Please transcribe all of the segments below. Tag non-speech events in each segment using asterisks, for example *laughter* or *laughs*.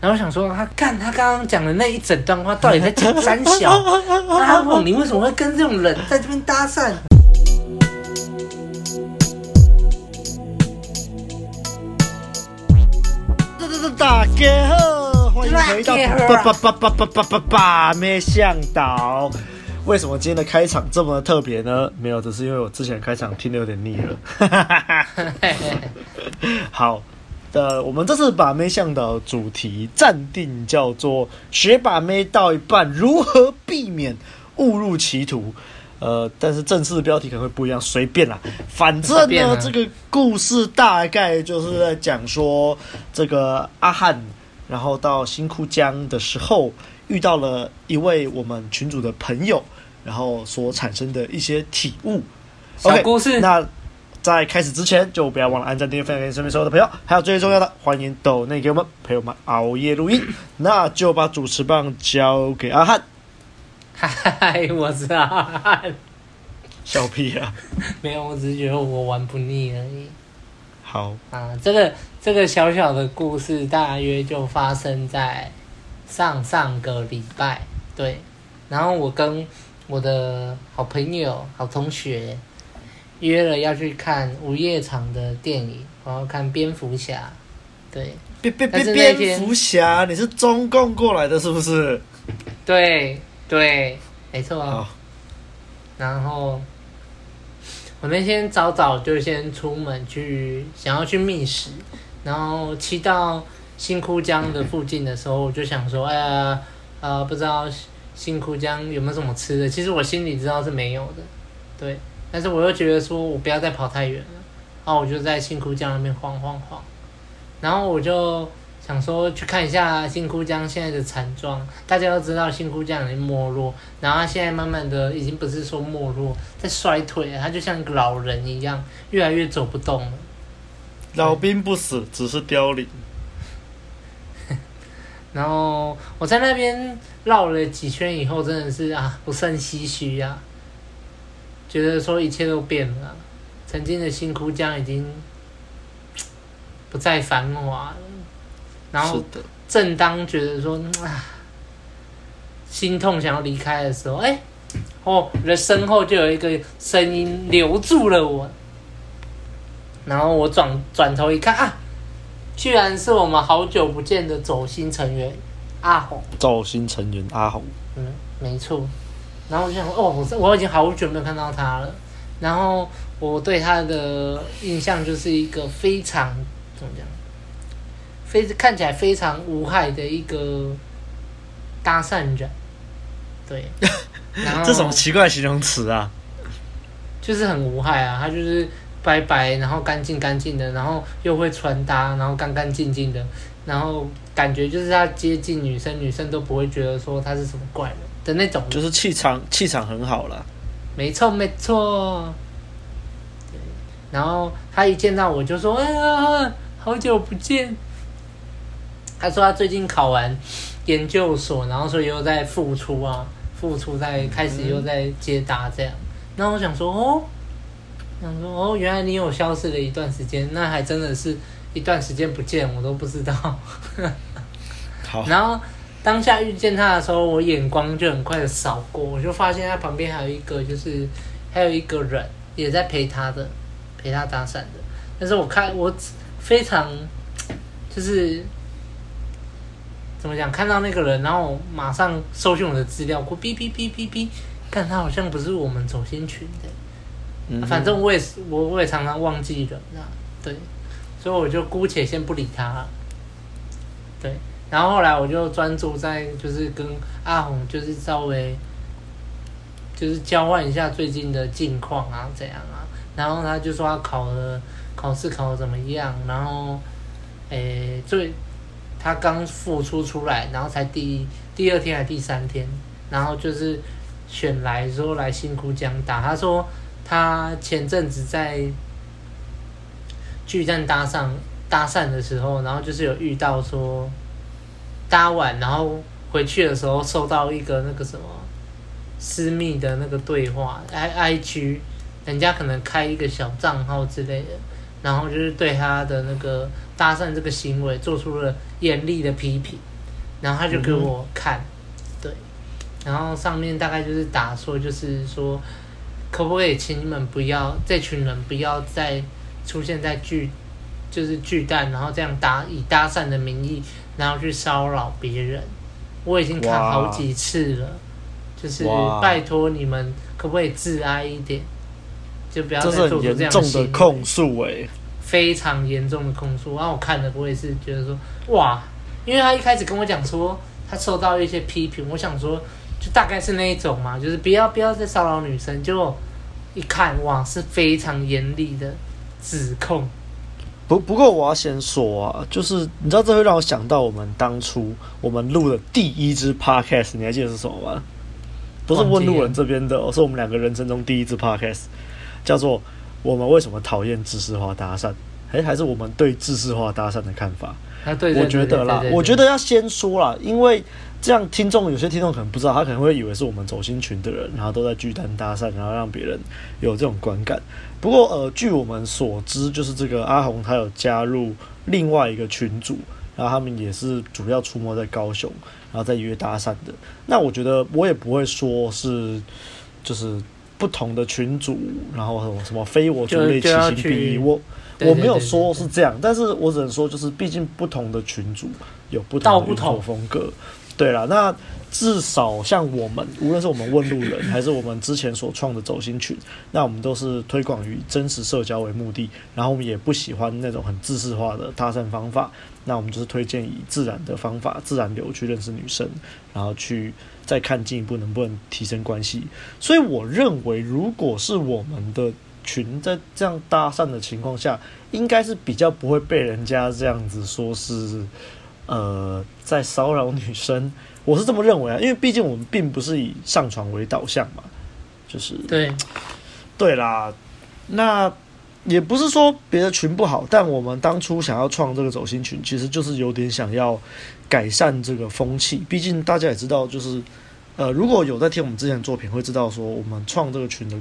然后想说他看他刚刚讲的那一整段话到底在讲三小阿鹏，*laughs* 你为什么会跟这种人在这边搭讪？哒哒哒哒，欢迎回到叭叭叭叭叭叭叭咩向导。为什么今天的开场这么特别呢？没有，只是因为我之前开场听的有点腻了。好。的，我们这次把妹向导主题暂定叫做“学把妹到一半，如何避免误入歧途”。呃，但是正式的标题可能会不一样，随便啦。反正呢，这个故事大概就是在讲说，这个阿汉，然后到新库江的时候，遇到了一位我们群主的朋友，然后所产生的一些体悟。小故事。Okay, 那。在开始之前，就不要忘了按赞、订阅、分享给你身边所有的朋友，还有最重要的，欢迎抖内给我们陪我们熬夜录音。*coughs* 那就把主持棒交给阿汉。嗨，我是阿汉。笑屁啊！没有，我只是觉得我玩不腻而已。好啊，这个这个小小的故事大约就发生在上上个礼拜，对。然后我跟我的好朋友、好同学。约了要去看午夜场的电影，然后看蝙蝠侠。对，蝙蝙蝙蝙蝠侠，你是中共过来的，是不是？对对，没错。啊然后我那天早早就先出门去，想要去觅食，然后骑到新枯江的附近的时候，我就想说，哎呀，呃，不知道新枯江有没有什么吃的？其实我心里知道是没有的，对。但是我又觉得说，我不要再跑太远了，然后我就在新堀江那边晃晃晃，然后我就想说去看一下新堀江现在的惨状。大家都知道新堀江已经没落，然后它现在慢慢的已经不是说没落，在衰退，它就像一个老人一样，越来越走不动了。老兵不死，只是凋零。*laughs* 然后我在那边绕了几圈以后，真的是啊，不胜唏嘘呀。觉得说一切都变了，曾经的新堀江已经 *tsk* 不再繁华了。然后，正当觉得说啊，心痛想要离开的时候，哎，哦，我的身后就有一个声音留住了我。然后我转转头一看啊，居然是我们好久不见的走心成员阿红。走心成员阿红。嗯，没错。然后我就想说，哦，我我已经好久没有看到他了。然后我对他的印象就是一个非常怎么讲，非看起来非常无害的一个搭讪人。对，*laughs* 然后这什么奇怪形容词啊？就是很无害啊，他就是白白，然后干净干净的，然后又会穿搭，然后干干净净的，然后感觉就是他接近女生，女生都不会觉得说他是什么怪人。的那种就是气场，气场很好了。没错，没错。然后他一见到我就说：“哎呀，好久不见。”他说他最近考完研究所，然后所以又在复出啊，复出在开始又在接搭这样。那、嗯、我想说哦，想说哦，原来你有消失了一段时间，那还真的是一段时间不见，我都不知道。好，*laughs* 然后。当下遇见他的时候，我眼光就很快的扫过，我就发现他旁边还有一个，就是还有一个人也在陪他的，陪他搭讪的。但是我看我非常就是怎么讲，看到那个人，然后我马上搜寻我的资料，我哔哔哔哔哔，看他好像不是我们走心群的。嗯，反正我也是，我我也常常忘记人啊，对，所以我就姑且先不理他了，对。然后后来我就专注在就是跟阿红就是稍微就是交换一下最近的近况啊怎样啊，然后他就说他考了考试考的怎么样，然后诶最他刚复出出来，然后才第第二天还第三天，然后就是选来说来新堀江打，他说他前阵子在巨蛋搭上搭讪的时候，然后就是有遇到说。搭完，然后回去的时候收到一个那个什么私密的那个对话，I I G，人家可能开一个小账号之类的，然后就是对他的那个搭讪这个行为做出了严厉的批评，然后他就给我看，对，然后上面大概就是打说，就是说，可不可以请你们不要这群人不要再出现在巨，就是巨蛋，然后这样搭以搭讪的名义，然后去骚扰别人。我已经看好几次了，就是拜托你们可不可以自爱一点，就不要再做出这样的严重的控诉哎，非常严重的控诉。然后我看了，我也是觉得说哇，因为他一开始跟我讲说他受到一些批评，我想说就大概是那一种嘛，就是不要不要再骚扰女生。结果一看哇，是非常严厉的指控。不不过我要先说啊，就是你知道这会让我想到我们当初我们录的第一支 podcast，你还记得是什么吗？不是问路人这边的，是我们两个人生中第一支 podcast，叫做我们为什么讨厌知识化搭讪？哎，还是我们对知识化搭讪的看法？啊，对，我觉得啦，我觉得要先说啦，因为这样听众有些听众可能不知道，他可能会以为是我们走心群的人，然后都在巨蛋搭讪，然后让别人有这种观感。不过，呃，据我们所知，就是这个阿红她有加入另外一个群组，然后他们也是主要出没在高雄，然后在约搭讪的。那我觉得我也不会说是就是不同的群组，然后什么什么非我族类，其心必异。我我没有说是这样，但是我只能说，就是毕竟不同的群组有不同的运作风格。对啦，那至少像我们，无论是我们问路人，还是我们之前所创的走心群，那我们都是推广于真实社交为目的，然后我们也不喜欢那种很制式化的搭讪方法，那我们就是推荐以自然的方法、自然流去认识女生，然后去再看进一步能不能提升关系。所以我认为，如果是我们的群在这样搭讪的情况下，应该是比较不会被人家这样子说是。呃，在骚扰女生，我是这么认为啊，因为毕竟我们并不是以上床为导向嘛，就是对，对啦，那也不是说别的群不好，但我们当初想要创这个走心群，其实就是有点想要改善这个风气。毕竟大家也知道，就是呃，如果有在听我们之前的作品，会知道说我们创这个群的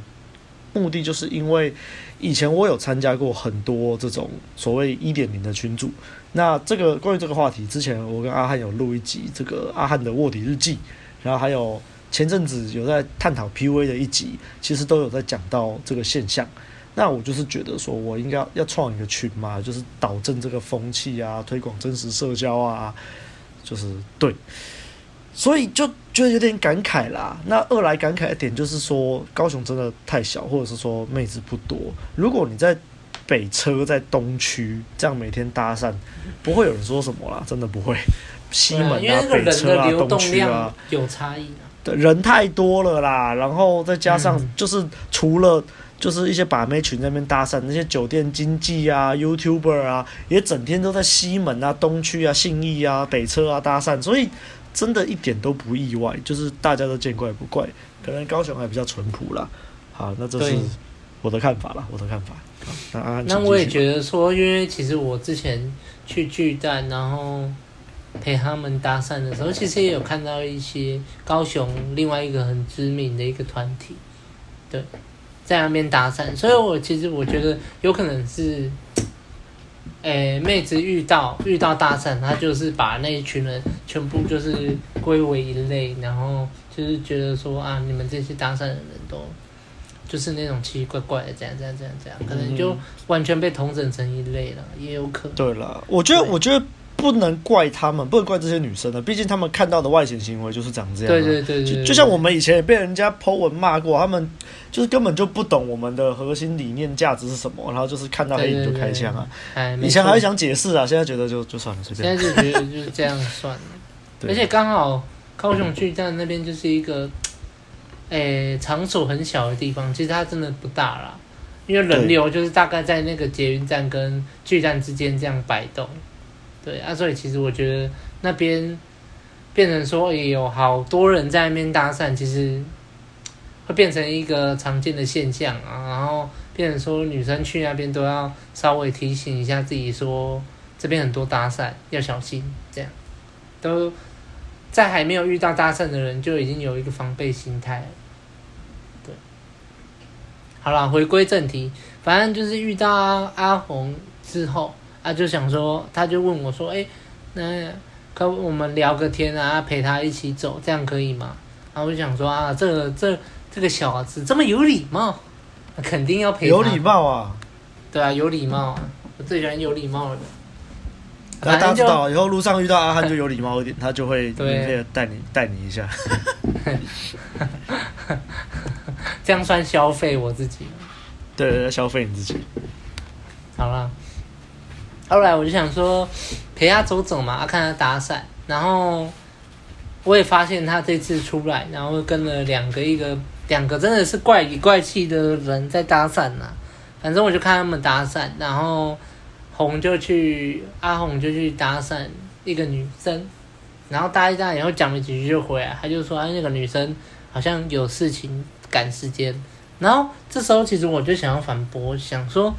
目的，就是因为以前我有参加过很多这种所谓一点零的群组。那这个关于这个话题，之前我跟阿汉有录一集这个阿汉的卧底日记，然后还有前阵子有在探讨 PUA 的一集，其实都有在讲到这个现象。那我就是觉得说，我应该要创一个群嘛，就是导正这个风气啊，推广真实社交啊，就是对，所以就觉得有点感慨啦。那二来感慨的点就是说，高雄真的太小，或者是说妹子不多。如果你在北车在东区，这样每天搭讪，不会有人说什么啦，真的不会。西门啊，啊北车啊，东区啊，有差异啊。对，人太多了啦，然后再加上就是除了就是一些把妹群在那边搭讪，那些酒店经济啊、YouTuber 啊，也整天都在西门啊、东区啊、信义啊、北车啊搭讪，所以真的一点都不意外，就是大家都见怪不怪。可能高雄还比较淳朴啦。好，那这是我的看法啦，我的看法。那我也觉得说，因为其实我之前去巨蛋，然后陪他们搭讪的时候，其实也有看到一些高雄另外一个很知名的一个团体，对，在那边搭讪，所以我其实我觉得有可能是，诶、欸，妹子遇到遇到搭讪，她就是把那一群人全部就是归为一类，然后就是觉得说啊，你们这些搭讪的人都。就是那种奇奇怪怪的，这样这样这样这样，可能就完全被同整成一类了，也有可能。对了，我觉得我觉得不能怪他们，不能怪这些女生的，毕竟他们看到的外显行为就是长这样。对对对对，就就像我们以前也被人家 po 文骂过，他们就是根本就不懂我们的核心理念价值是什么，然后就是看到黑影就开枪啊。哎，以前还想解释啊，现在觉得就就算了，随便。现在就觉得就是这样算了，*laughs* 而且刚好高雄巨蛋那边就是一个。诶、欸，场所很小的地方，其实它真的不大啦，因为人流就是大概在那个捷运站跟巨蛋之间这样摆动，对啊，所以其实我觉得那边变成说也有好多人在那边搭讪，其实会变成一个常见的现象啊，然后变成说女生去那边都要稍微提醒一下自己说，这边很多搭讪要小心，这样。都。在还没有遇到搭讪的人，就已经有一个防备心态了。对，好了，回归正题，反正就是遇到阿阿红之后，啊，就想说，他就问我说，哎、欸，那可我们聊个天啊，陪他一起走，这样可以吗？然后我就想说啊，这个这这个小子这么有礼貌，肯定要陪他。有礼貌啊？对啊，有礼貌啊，我最喜欢有礼貌的人。大家知道，以后路上遇到阿汉就有礼貌一点，他就会免费的带你带你一下。这样算消费我自己？对对对，消费你自己。好了，后来我就想说陪他走走嘛，看他打伞。然后我也发现他这次出来，然后跟了两个一个两个真的是怪里怪气的人在搭讪呐。反正我就看他们搭讪，然后红就去阿红就去搭讪一个女生，然后搭一搭以后讲了几句就回来，他就说哎那个女生好像有事情。赶时间，然后这时候其实我就想要反驳，想说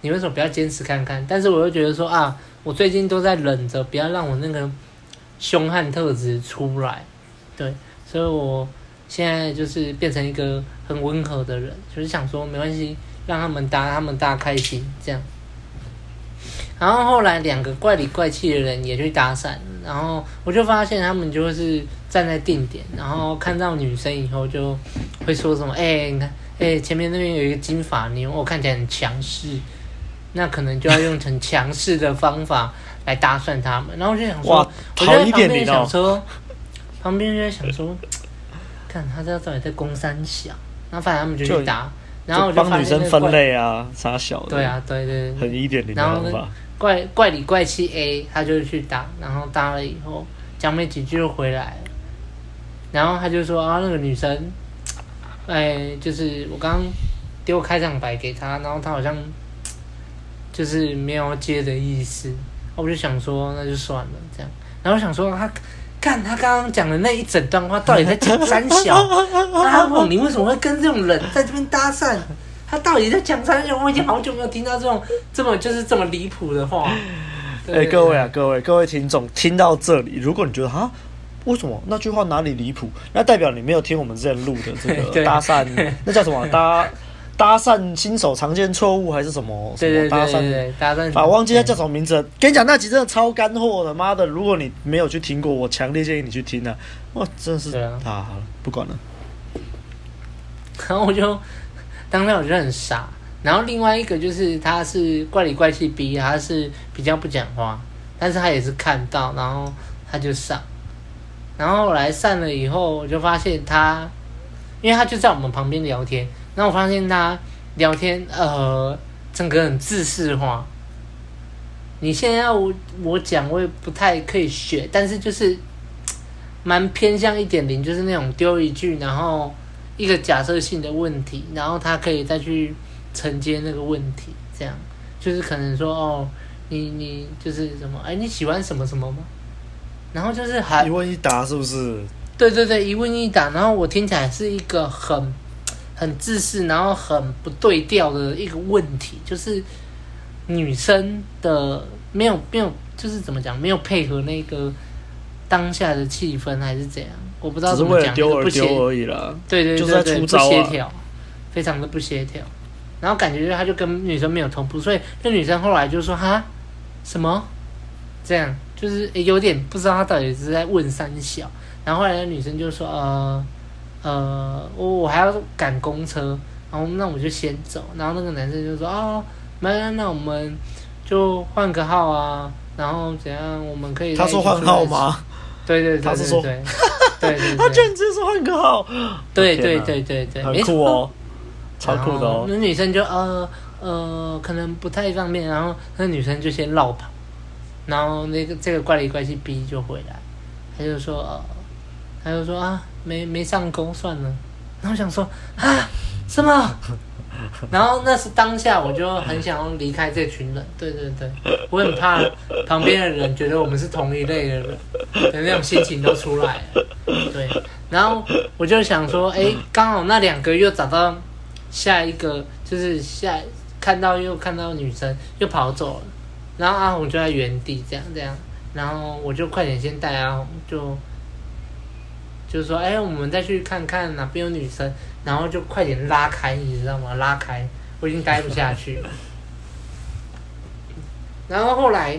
你为什么不要坚持看看？但是我又觉得说啊，我最近都在忍着，不要让我那个凶悍特质出来，对，所以我现在就是变成一个很温和的人，就是想说没关系，让他们搭，他们搭开心这样。然后后来两个怪里怪气的人也去搭讪，然后我就发现他们就是站在定点，然后看到女生以后就会说什么：“哎、欸，你看，哎、欸，前面那边有一个金发妞，我看起来很强势，那可能就要用很强势的方法来搭讪他们。”然后我就想说，哇我就在旁边想说，旁边就在想说，看他这到底在攻三小，然后反正他们就去搭，然后我就帮女生分类啊，傻小的，对啊，对对对，很一点零的方法。怪怪里怪气 A，他就去搭，然后搭了以后讲没几句就回来了，然后他就说啊，那个女生，哎，就是我刚丢开场白给他，然后他好像就是没有接的意思，我就想说那就算了这样，然后想说他看他刚刚讲的那一整段话到底在讲三小，*laughs* 阿凤你为什么会跟这种人在这边搭讪？他到底在讲三小？我已经好久没有听到这种这么就是这么离谱的话。*laughs* 哎、欸，各位啊，各位各位听众，听到这里，如果你觉得哈，为什么那句话哪里离谱？那代表你没有听我们之前录的这个 *laughs* 搭讪，那叫什么搭搭讪新手常见错误还是什么什么搭讪？搭讪啊，忘记他叫什么名字。跟你讲，那集真的超干货的，妈的！如果你没有去听过，我强烈建议你去听啊！哇，真的是啊，好了，不管了。然后我就。当时我觉得很傻，然后另外一个就是他是怪里怪气逼，他是比较不讲话，但是他也是看到，然后他就上，然后后来散了以后，我就发现他，因为他就在我们旁边聊天，然后我发现他聊天呃，整个很自视化。你现在要我我讲，我也不太可以学，但是就是蛮偏向一点零，就是那种丢一句，然后。一个假设性的问题，然后他可以再去承接那个问题，这样就是可能说哦，你你就是什么？哎，你喜欢什么什么吗？然后就是还一问一答，是不是？对对对，一问一答，然后我听起来是一个很很自私，然后很不对调的一个问题，就是女生的没有没有，就是怎么讲，没有配合那个当下的气氛，还是怎样？我不知道怎么讲，丢而丢而已啦。对对对对，对，不协调，非常的不协调。然后感觉他就跟女生没有同步，所以那女生后来就说：“哈，什么？这样就是有点不知道他到底是在问三小。”然后后来那女生就说：“呃呃，我我还要赶公车，然后那我就先走。”然后那个男生就说：“哦，那那我们就换个号啊，然后怎样？我们可以。”他说换号吗？对对对，对，他是说。*laughs* 对，对，对，他居然直接说换个号，对对对对对，很酷哦，超酷的哦。那女生就呃呃，可能不太方便，然后那女生就先绕跑，然后那个这个怪里怪气 B 就回来，他就说呃，他就说啊，没没上钩算了，然后想说啊 *laughs* 什么？然后那是当下，我就很想要离开这群人。对对对，我很怕旁边的人觉得我们是同一类的人，的那种心情都出来了。对，然后我就想说，哎，刚好那两个又找到下一个，就是下看到又看到女生又跑走了，然后阿红就在原地这样这样，然后我就快点先带阿红就就是说，哎，我们再去看看哪边有女生，然后就快点拉开，你知道吗？拉开，我已经待不下去了。*laughs* 然后后来，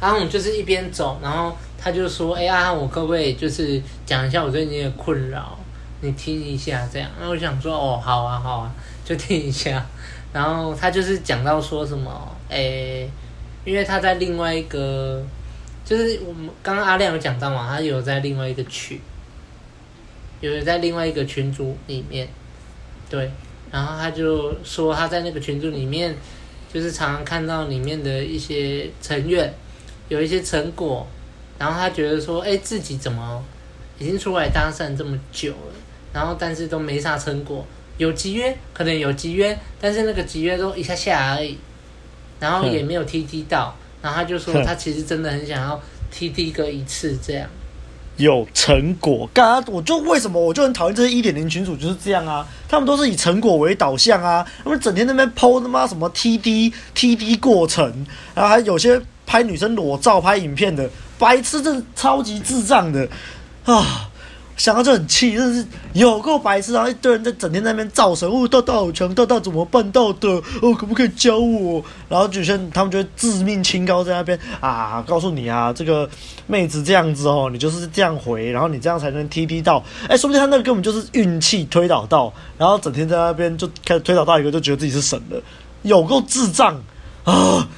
阿红就是一边走，然后他就说：“哎，阿红，我可不可以就是讲一下我最近的困扰？你听一下这样。”然后我想说：“哦，好啊，好啊，就听一下。”然后他就是讲到说什么，哎，因为他在另外一个，就是我们刚刚阿亮有讲到嘛，他有在另外一个群，有在另外一个群组里面，对，然后他就说他在那个群组里面。就是常常看到里面的一些成员有一些成果，然后他觉得说，哎，自己怎么已经出来搭讪这么久了，然后但是都没啥成果，有集约可能有集约，但是那个集约都一下下而已，然后也没有 TT 到，然后他就说他其实真的很想要 TT 个一次这样。有成果，刚刚我就为什么我就很讨厌这些一点零群主就是这样啊，他们都是以成果为导向啊，他们整天在那边 po 他妈什么 TD TD 过程，然后还有些拍女生裸照、拍影片的，白痴，这超级智障的啊！想到就很气，真的是有够白痴，然后一堆人在整天在那边造神，哦，大大好强，大大怎么办到的？哦，可不可以教我？然后就像他们就会自命清高在那边啊，告诉你啊，这个妹子这样子哦，你就是这样回，然后你这样才能 TP 到。哎，说不定他那个根本就是运气推导到，然后整天在那边就开始推导到一个，就觉得自己是神了，有够智障 *laughs* 啊！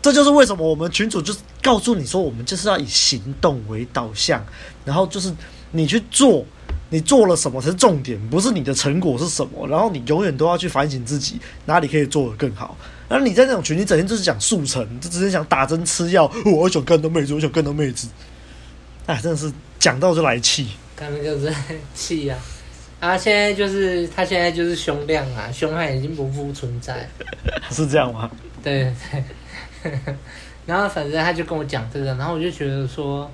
这就是为什么我们群主就是告诉你说，我们就是要以行动为导向，然后就是。你去做，你做了什么才是重点，不是你的成果是什么。然后你永远都要去反省自己哪里可以做得更好。然后你在那种群，你整天就是讲速成，就只是想打针吃药。*laughs* 我想干到妹子，我想干到妹子。哎，真的是讲到就来气，他们就是气呀。啊，现在就是他现在就是胸量啊，胸汉已经不复存在，*laughs* 是这样吗？对对。*laughs* 然后反正他就跟我讲这个，然后我就觉得说。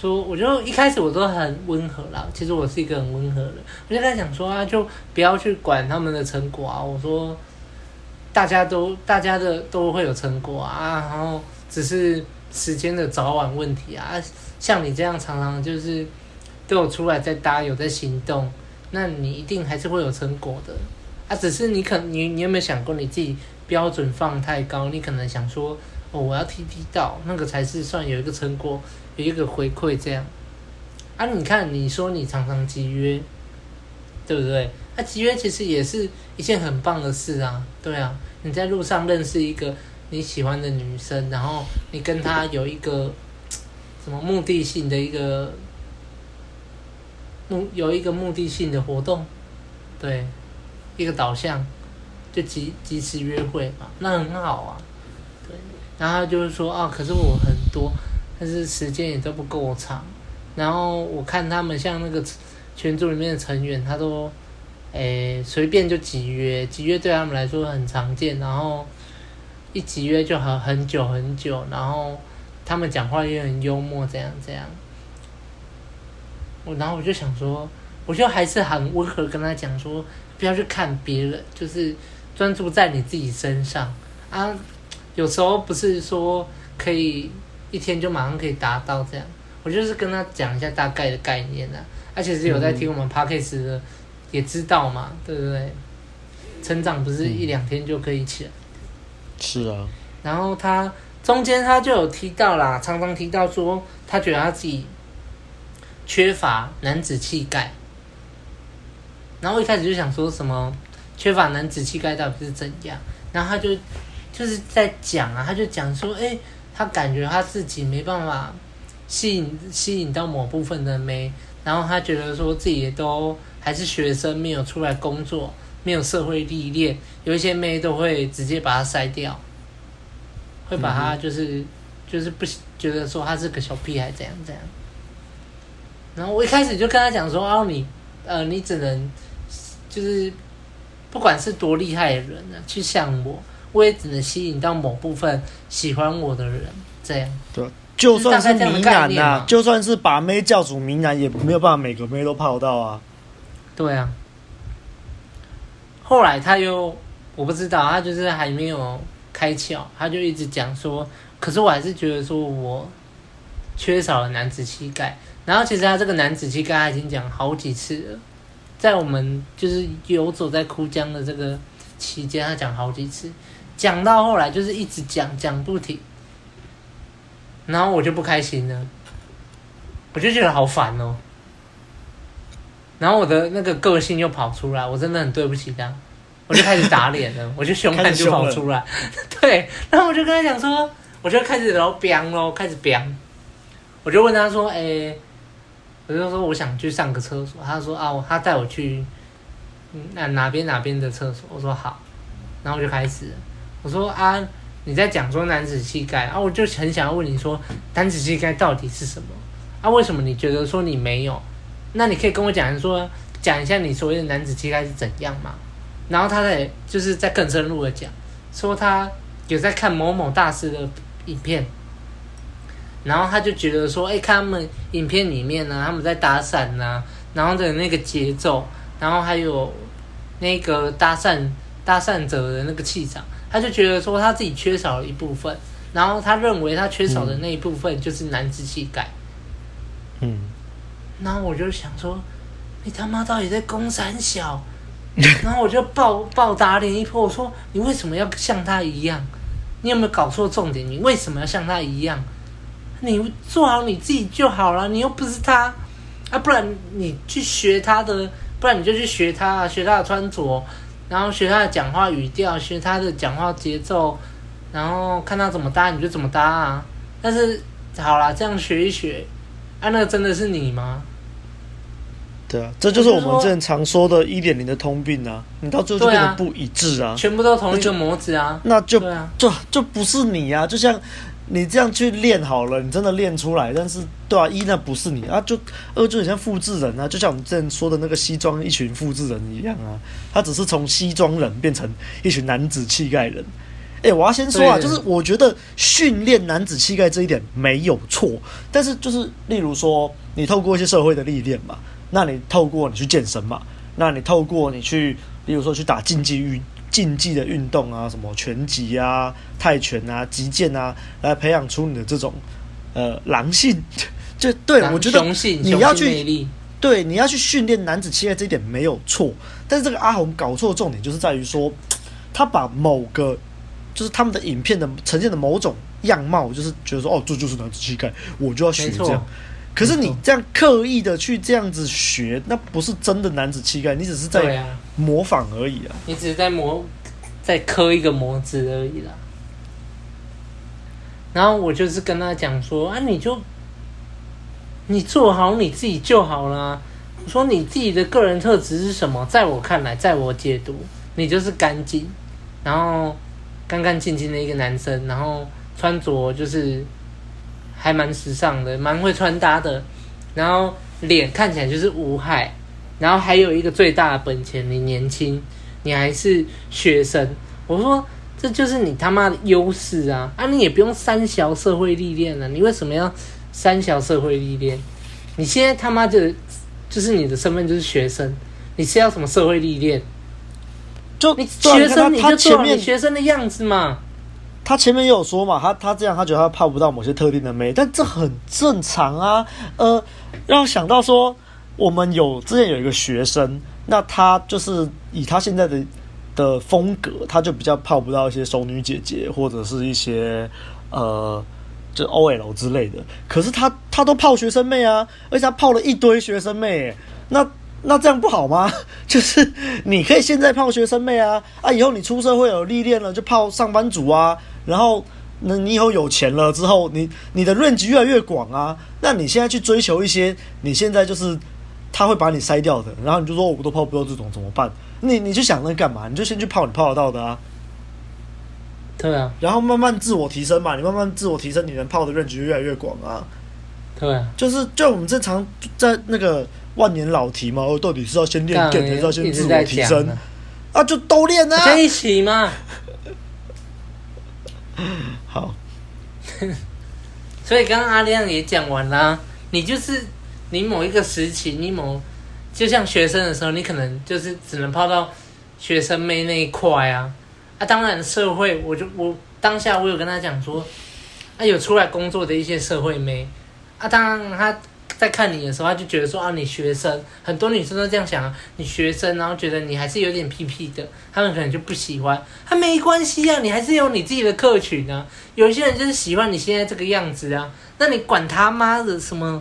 说，我就一开始我都很温和啦。其实我是一个很温和的，我就跟他讲说啊，就不要去管他们的成果啊。我说，大家都大家的都会有成果啊，然后只是时间的早晚问题啊。像你这样常常就是都有出来在搭，有在行动，那你一定还是会有成果的啊。只是你可你你有没有想过你自己标准放太高？你可能想说哦，我要踢踢到那个才是算有一个成果。有一个回馈这样，啊，你看，你说你常常集约，对不对？那、啊、集约其实也是一件很棒的事啊，对啊。你在路上认识一个你喜欢的女生，然后你跟她有一个 *tsk* 什么目的性的一个目，有一个目的性的活动，对，一个导向，就即即时约会嘛，那很好啊，对。然后就是说啊，可是我很多。但是时间也都不够长，然后我看他们像那个群组里面的成员，他都，诶随便就集约，集约对他们来说很常见，然后一集约就好很久很久，然后他们讲话也很幽默，这样这样。我然后我就想说，我就还是很温和跟他讲说，不要去看别人，就是专注在你自己身上啊。有时候不是说可以。一天就马上可以达到这样，我就是跟他讲一下大概的概念啊，而且是有在听我们 podcast 的，也知道嘛，对不对？成长不是一两天就可以起来。是啊。然后他中间他就有提到啦，常常提到说他觉得他自己缺乏男子气概，然后一开始就想说什么缺乏男子气概到底是怎样，然后他就就是在讲啊，他就讲说，哎。他感觉他自己没办法吸引吸引到某部分的妹，然后他觉得说自己都还是学生，没有出来工作，没有社会历练，有一些妹都会直接把他筛掉，会把他就是、就是不觉得说他是个小屁孩怎样怎样。然后我一开始就跟他讲说哦，你呃你只能就是不管是多厉害的人呢，去像我。我也只能吸引到某部分喜欢我的人，这样。对，就算是名男呐、啊，就算是把妹教主名男，也没有办法每个妹都泡到啊。对啊。后来他又，我不知道，他就是还没有开窍，他就一直讲说，可是我还是觉得说我缺少了男子气概。然后其实他这个男子气概他已经讲好几次了，在我们就是游走在枯江的这个期间，他讲好几次，讲到后来就是一直讲讲不停，然后我就不开心了，我就觉得好烦哦。然后我的那个个性又跑出来，我真的很对不起他，我就开始打脸了，*laughs* 我就凶悍就跑出来，对，然后我就跟他讲说，我就开始然后飙咯，开始飙，我就问他说，哎。我就说我想去上个厕所，他说啊，他带我去，那哪边哪边的厕所？我说好，然后我就开始了，我说啊，你在讲说男子气概啊，我就很想要问你说，男子气概到底是什么？啊，为什么你觉得说你没有？那你可以跟我讲说，讲一下你所谓的男子气概是怎样嘛？然后他在就是在更深入的讲，说他有在看某某大师的影片。然后他就觉得说，哎，看他们影片里面呢，他们在打伞呐、然后的那个节奏，然后还有那个搭讪搭讪者的那个气场，他就觉得说他自己缺少了一部分，然后他认为他缺少的那一部分就是男子气概。嗯。然后我就想说，你他妈到底在攻三小？*laughs* 然后我就暴暴打脸一波，我说你为什么要像他一样？你有没有搞错重点？你为什么要像他一样？你做好你自己就好了，你又不是他啊，不然你去学他的，不然你就去学他，学他的穿着，然后学他的讲话语调，学他的讲话节奏，然后看他怎么搭你就怎么搭啊。但是好啦，这样学一学，啊，那真的是你吗？对啊，这就是我们之前常说的一点零的通病啊，你到最后就变得不一致啊，全部都同一个模子啊，那就那就就就不是你啊，就像。你这样去练好了，你真的练出来，但是对啊，一那不是你啊，就二就很像复制人啊，就像我们之前说的那个西装一群复制人一样啊，他只是从西装人变成一群男子气概人。诶、欸，我要先说啊，就是我觉得训练男子气概这一点没有错，但是就是例如说，你透过一些社会的历练嘛，那你透过你去健身嘛，那你透过你去，例如说去打竞技运。竞技的运动啊，什么拳击啊、泰拳啊、击剑啊，来培养出你的这种呃狼性，*laughs* 就对我觉得你要去对你要去训练男子气概这一点没有错，但是这个阿红搞错的重点就是在于说，他把某个就是他们的影片的呈现的某种样貌，就是觉得说哦，这就是男子气概，我就要学这样。可是你这样刻意的去这样子学，那不是真的男子气概，你只是在模仿而已啊！你只是在模，在刻一个模子而已啦。然后我就是跟他讲说啊，你就你做好你自己就好了。我说你自己的个人特质是什么？在我看来，在我解读，你就是干净，然后干干净净的一个男生，然后穿着就是。还蛮时尚的，蛮会穿搭的，然后脸看起来就是无害，然后还有一个最大的本钱，你年轻，你还是学生。我说这就是你他妈的优势啊！啊，你也不用三小社会历练了，你为什么要三小社会历练？你现在他妈就就是你的身份就是学生，你是要什么社会历练？就你学生你就做你学生的样子嘛。他前面也有说嘛，他他这样，他觉得他泡不到某些特定的妹，但这很正常啊。呃，让我想到说，我们有之前有一个学生，那他就是以他现在的的风格，他就比较泡不到一些熟女姐姐或者是一些呃，就 OL 之类的。可是他他都泡学生妹啊，而且他泡了一堆学生妹，那。那这样不好吗？*laughs* 就是你可以现在泡学生妹啊，啊，以后你出社会有历练了就泡上班族啊，然后那你以后有钱了之后，你你的 range 越来越广啊。那你现在去追求一些，你现在就是他会把你筛掉的，然后你就说我都泡不到这种怎么办？你你去想那干嘛？你就先去泡你泡得到的啊。对啊。然后慢慢自我提升嘛，你慢慢自我提升，你能泡的 range 越来越广啊。对啊。就是就我们正常在那个。万年老题嘛，哦，到底是要先练练，还是要先自我提升？啊，就都练啊，在一起嘛。*laughs* 好，*laughs* 所以刚刚阿亮也讲完啦，你就是你某一个时期，你某就像学生的时候，你可能就是只能泡到学生妹那一块啊。啊，当然社会，我就我当下我有跟他讲说，啊，有出来工作的一些社会妹。啊，当然他在看你的时候，他就觉得说啊，你学生，很多女生都这样想啊，你学生，然后觉得你还是有点屁屁的，他们可能就不喜欢。他没关系啊，你还是有你自己的客群啊。有些人就是喜欢你现在这个样子啊，那你管他妈的什么？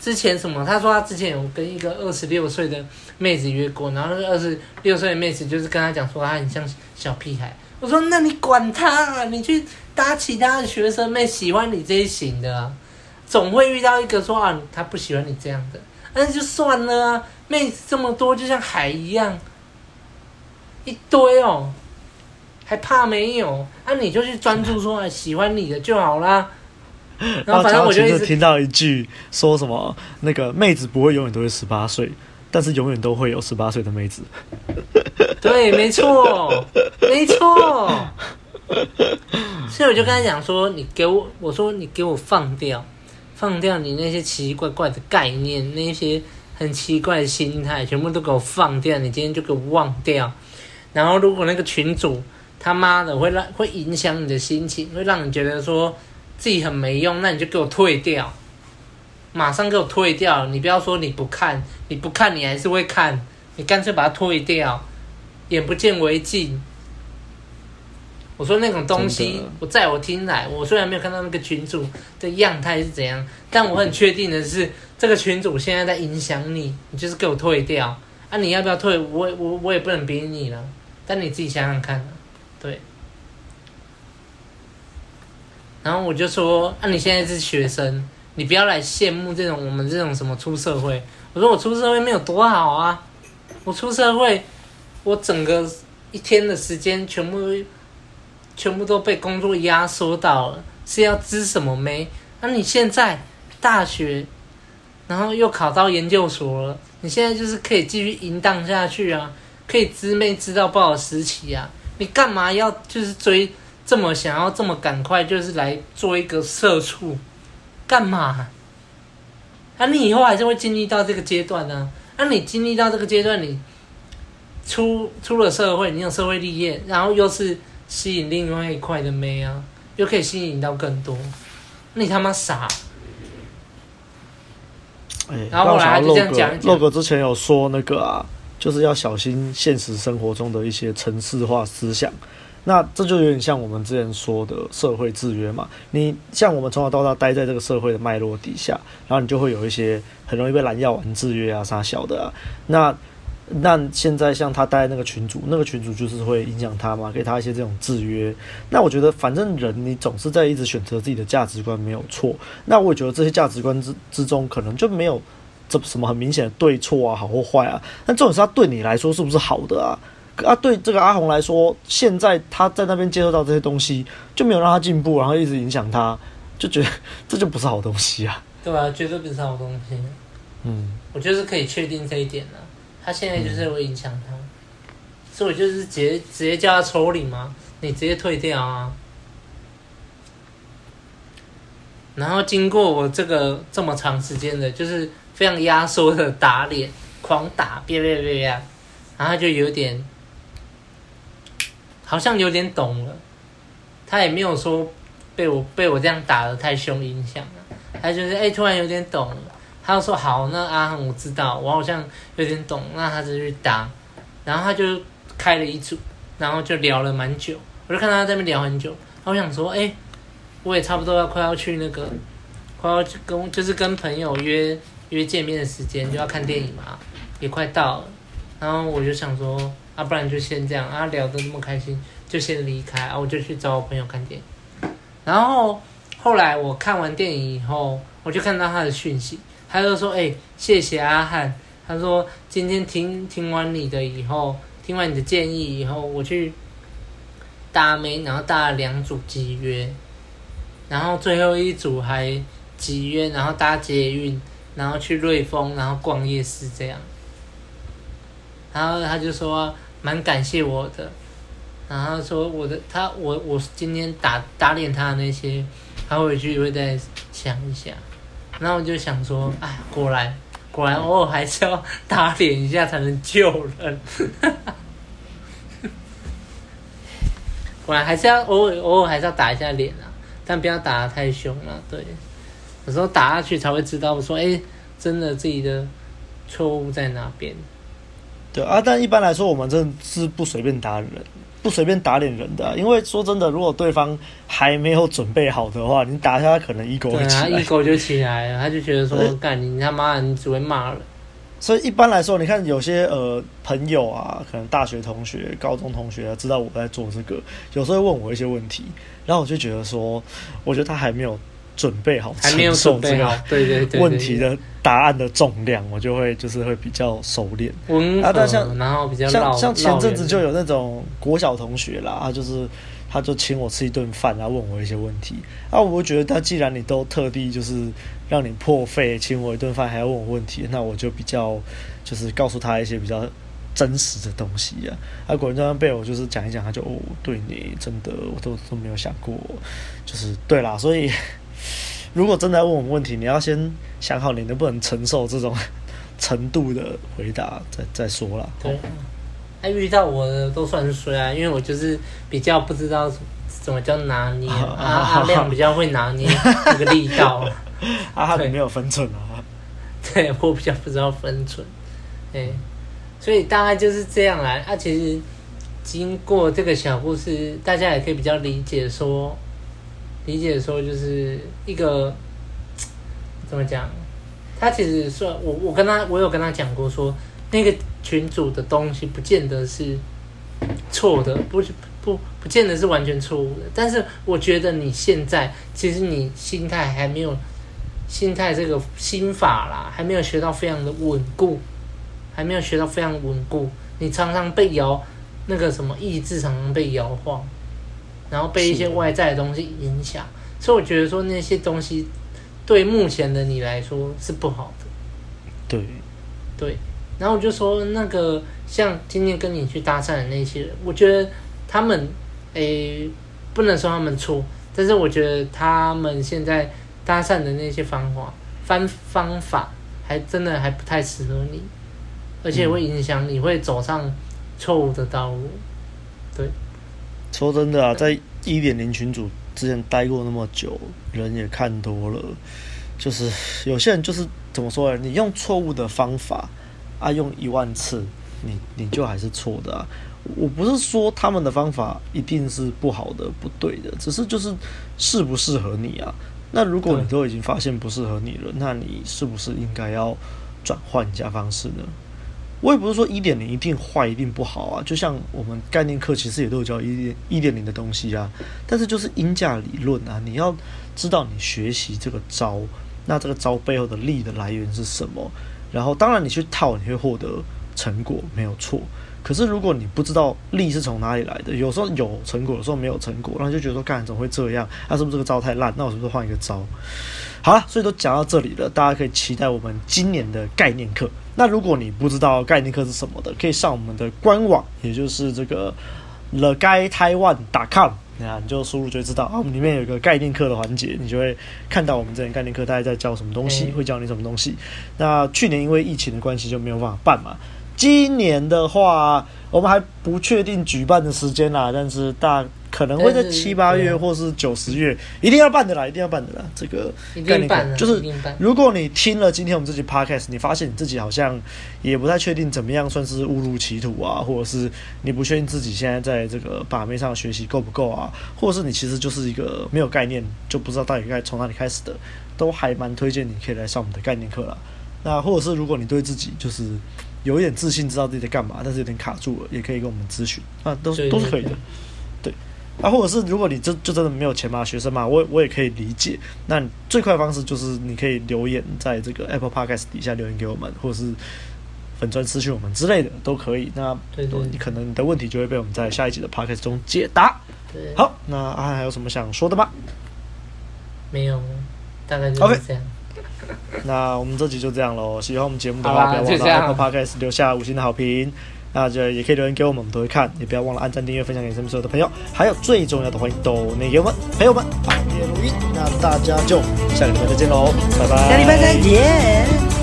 之前什么？他说他之前有跟一个二十六岁的妹子约过，然后那个二十六岁的妹子就是跟他讲说他很像小屁孩。我说那你管他啊，你去搭其他的学生妹喜欢你这一型的啊，总会遇到一个说啊他不喜欢你这样的，那就算了啊。妹子这么多，就像海一样，一堆哦，还怕没有？那、啊、你就去专注说啊喜欢你的就好啦。*laughs* 然后反正我就一直听到一句说什么，那个妹子不会永远都是十八岁，但是永远都会有十八岁的妹子。*laughs* 对，没错，没错。*laughs* 所以我就跟他讲说，你给我，我说你给我放掉，放掉你那些奇奇怪怪的概念，那些很奇怪的心态，全部都给我放掉。你今天就给我忘掉。然后如果那个群主他妈的会让会影响你的心情，会让你觉得说。自己很没用，那你就给我退掉，马上给我退掉！你不要说你不看，你不看你还是会看，你干脆把它退掉，眼不见为净。我说那种东西，我在我听来，我虽然没有看到那个群主的样态是怎样，但我很确定的是，这个群主现在在影响你，你就是给我退掉。啊，你要不要退？我我我也不能逼你了，但你自己想想看，对。然后我就说：“那、啊、你现在是学生，你不要来羡慕这种我们这种什么出社会。”我说：“我出社会没有多好啊，我出社会，我整个一天的时间全部全部都被工作压缩到了，是要知什么没？那、你现在大学，然后又考到研究所了，你现在就是可以继续淫荡下去啊，可以知妹知道不好时期啊，你干嘛要就是追？”这么想要这么赶快，就是来做一个社畜，干嘛？啊，你以后还是会经历到这个阶段呢、啊。那、你经历到这个阶段，你出出了社会，你有社会立业，然后又是吸引另外一块的妹啊，又可以吸引到更多，你他妈傻！欸、然后后来他就这样讲，Log 哥之前有说那个啊，就是要小心现实生活中的一些城市化思想。那这就有点像我们之前说的社会制约嘛。你像我们从小到大待在这个社会的脉络底下，然后你就会有一些很容易被蓝药丸制约啊、啥小的啊。那那现在像他待那个群主，那个群主就是会影响他嘛，给他一些这种制约。那我觉得反正人你总是在一直选择自己的价值观没有错。那我也觉得这些价值观之之中可能就没有这什么很明显的对错啊、好或坏啊。但重点是他对你来说是不是好的啊？啊，对这个阿红来说，现在他在那边接受到这些东西，就没有让他进步，然后一直影响他，就觉得这就不是好东西啊。对啊，绝对不是好东西。嗯，我觉得是可以确定这一点了。他现在就是会影响他，所以我就是直接直接叫他抽离嘛，你直接退掉啊。然后经过我这个这么长时间的，就是非常压缩的打脸，狂打，别别别呀，然后就有点。好像有点懂了，他也没有说被我被我这样打得太凶影响了，他就是哎、突然有点懂了，他就说好，那阿恒我知道，我好像有点懂，那他就去打，然后他就开了一组，然后就聊了蛮久，我就看他在那边聊很久，我想说哎、我也差不多要快要去那个，快要去跟就是跟朋友约约见面的时间就要看电影嘛，也快到了，然后我就想说。啊，不然就先这样啊，聊得那么开心，就先离开啊，我就去找我朋友看电影。然后后来我看完电影以后，我就看到他的讯息，他就说：“哎、谢谢阿汉。”他说：“今天听听完你的以后，听完你的建议以后，我去搭妹，然后搭了两组集约，然后最后一组还集约，然后搭捷运，然后去瑞丰，然后逛夜市这样。”然后他就说。蛮感谢我的，然后说我的他我我今天打打脸他的那些，他回去会再想一下，然后我就想说，哎，果然果然偶尔还是要打脸一下才能救人，*laughs* 果然还是要偶尔偶尔还是要打一下脸啊，但不要打得太凶了，对，有时候打下去才会知道说，哎、真的自己的错误在哪边。对啊，但一般来说，我们真的是不随便打人，不随便打脸人的、啊。因为说真的，如果对方还没有准备好的话，你打下他可能 ego 会起来，ego 就起来了，他就觉得说，干、欸、你他妈，你只会骂人。所以一般来说，你看有些呃朋友啊，可能大学同学、高中同学知道我在做这个，有时候问我一些问题，然后我就觉得说，我觉得他还没有准备好承受这个对对对问题的答案的重量，我就会就是会比较熟练。啊，但像然后比较像像前阵子就有那种国小同学啦，他就是。他就请我吃一顿饭，然后问我一些问题。啊，我觉得他既然你都特地就是让你破费请我一顿饭，还要问我问题，那我就比较就是告诉他一些比较真实的东西啊。啊，果然这样被我就是讲一讲，他就哦，对你真的我都都没有想过，就是对啦。所以如果真的要问我问题，你要先想好你能不能承受这种 *laughs* 程度的回答，再再说啦。对。他遇到我的都算是衰啊，因为我就是比较不知道怎么叫拿捏啊，阿亮比较会拿捏那个力道，*laughs* 啊，你没有分寸啊，*laughs* 对，我比较不知道分寸，哎，所以大概就是这样来啊。其实经过这个小故事，大家也可以比较理解说，理解说就是一个 *tsk* 怎么讲，他其实说我我跟他我有跟他讲过说那个。群主的东西不见得是错的，不是不不见得是完全错误的。但是我觉得你现在其实你心态还没有心态这个心法啦，还没有学到非常的稳固，还没有学到非常稳固。你常常被摇那个什么意志，常常被摇晃，然后被一些外在的东西影响。所以我觉得说那些东西对目前的你来说是不好的。对对。然后我就说，那个像今天跟你去搭讪的那些人，我觉得他们，诶，不能说他们错，但是我觉得他们现在搭讪的那些方法方方法，还真的还不太适合你，而且会影响你会走上错误的道路。对，说真的啊，在一点零群组之前待过那么久，人也看多了，就是有些人就是怎么说呢？你用错误的方法。啊，用一万次，你你就还是错的啊！我不是说他们的方法一定是不好的、不对的，只是就是适不适合你啊。那如果你都已经发现不适合你了，那你是不是应该要转换一下方式呢？我也不是说一点零一定坏、一定不好啊。就像我们概念课其实也都有教一点一点零的东西啊，但是就是因价理论啊，你要知道你学习这个招，那这个招背后的力的来源是什么？然后，当然你去套，你会获得成果，没有错。可是如果你不知道力是从哪里来的，有时候有成果，有时候没有成果，然后就觉得说，干怎么会这样？那、啊、是不是这个招太烂？那我是不是换一个招？好了，所以都讲到这里了，大家可以期待我们今年的概念课。那如果你不知道概念课是什么的，可以上我们的官网，也就是这个 theguidetaiwan.com。那你就输入就会知道啊，我们里面有一个概念课的环节，你就会看到我们这门概念课大概在教什么东西，会教你什么东西。那去年因为疫情的关系就没有办法办嘛，今年的话我们还不确定举办的时间啦，但是大。可能会在七八月或是九十月，一定要办的啦，一定要办的啦。这个概念课就是，如果你听了今天我们这集 podcast，你发现你自己好像也不太确定怎么样算是误入歧途啊，或者是你不确定自己现在在这个把妹上学习够不够啊，或者是你其实就是一个没有概念，就不知道到底该从哪里开始的，都还蛮推荐你可以来上我们的概念课啦。那或者是如果你对自己就是有一点自信，知道自己在干嘛，但是有点卡住了，也可以跟我们咨询啊，都都是可以的。啊，或者是如果你就就真的没有钱嘛，学生嘛，我我也可以理解。那最快的方式就是你可以留言在这个 Apple Podcast 底下留言给我们，或者是粉钻私讯我们之类的都可以。那你可能你的问题就会被我们在下一集的 Podcast 中解答。对，好，那阿汉还有什么想说的吗？没有，大概就是这样。Okay. *laughs* 那我们这集就这样喽。喜欢我们节目的话，不要忘了 Apple Podcast 留下五星的好评。那就也可以留言给我们，我们都会看。也不要忘了按赞、订阅、分享给身边所有的朋友。还有最重要的，欢迎抖内给我们朋友们。好，今天录音，那大家就下礼拜再见喽，拜拜。下礼拜再见。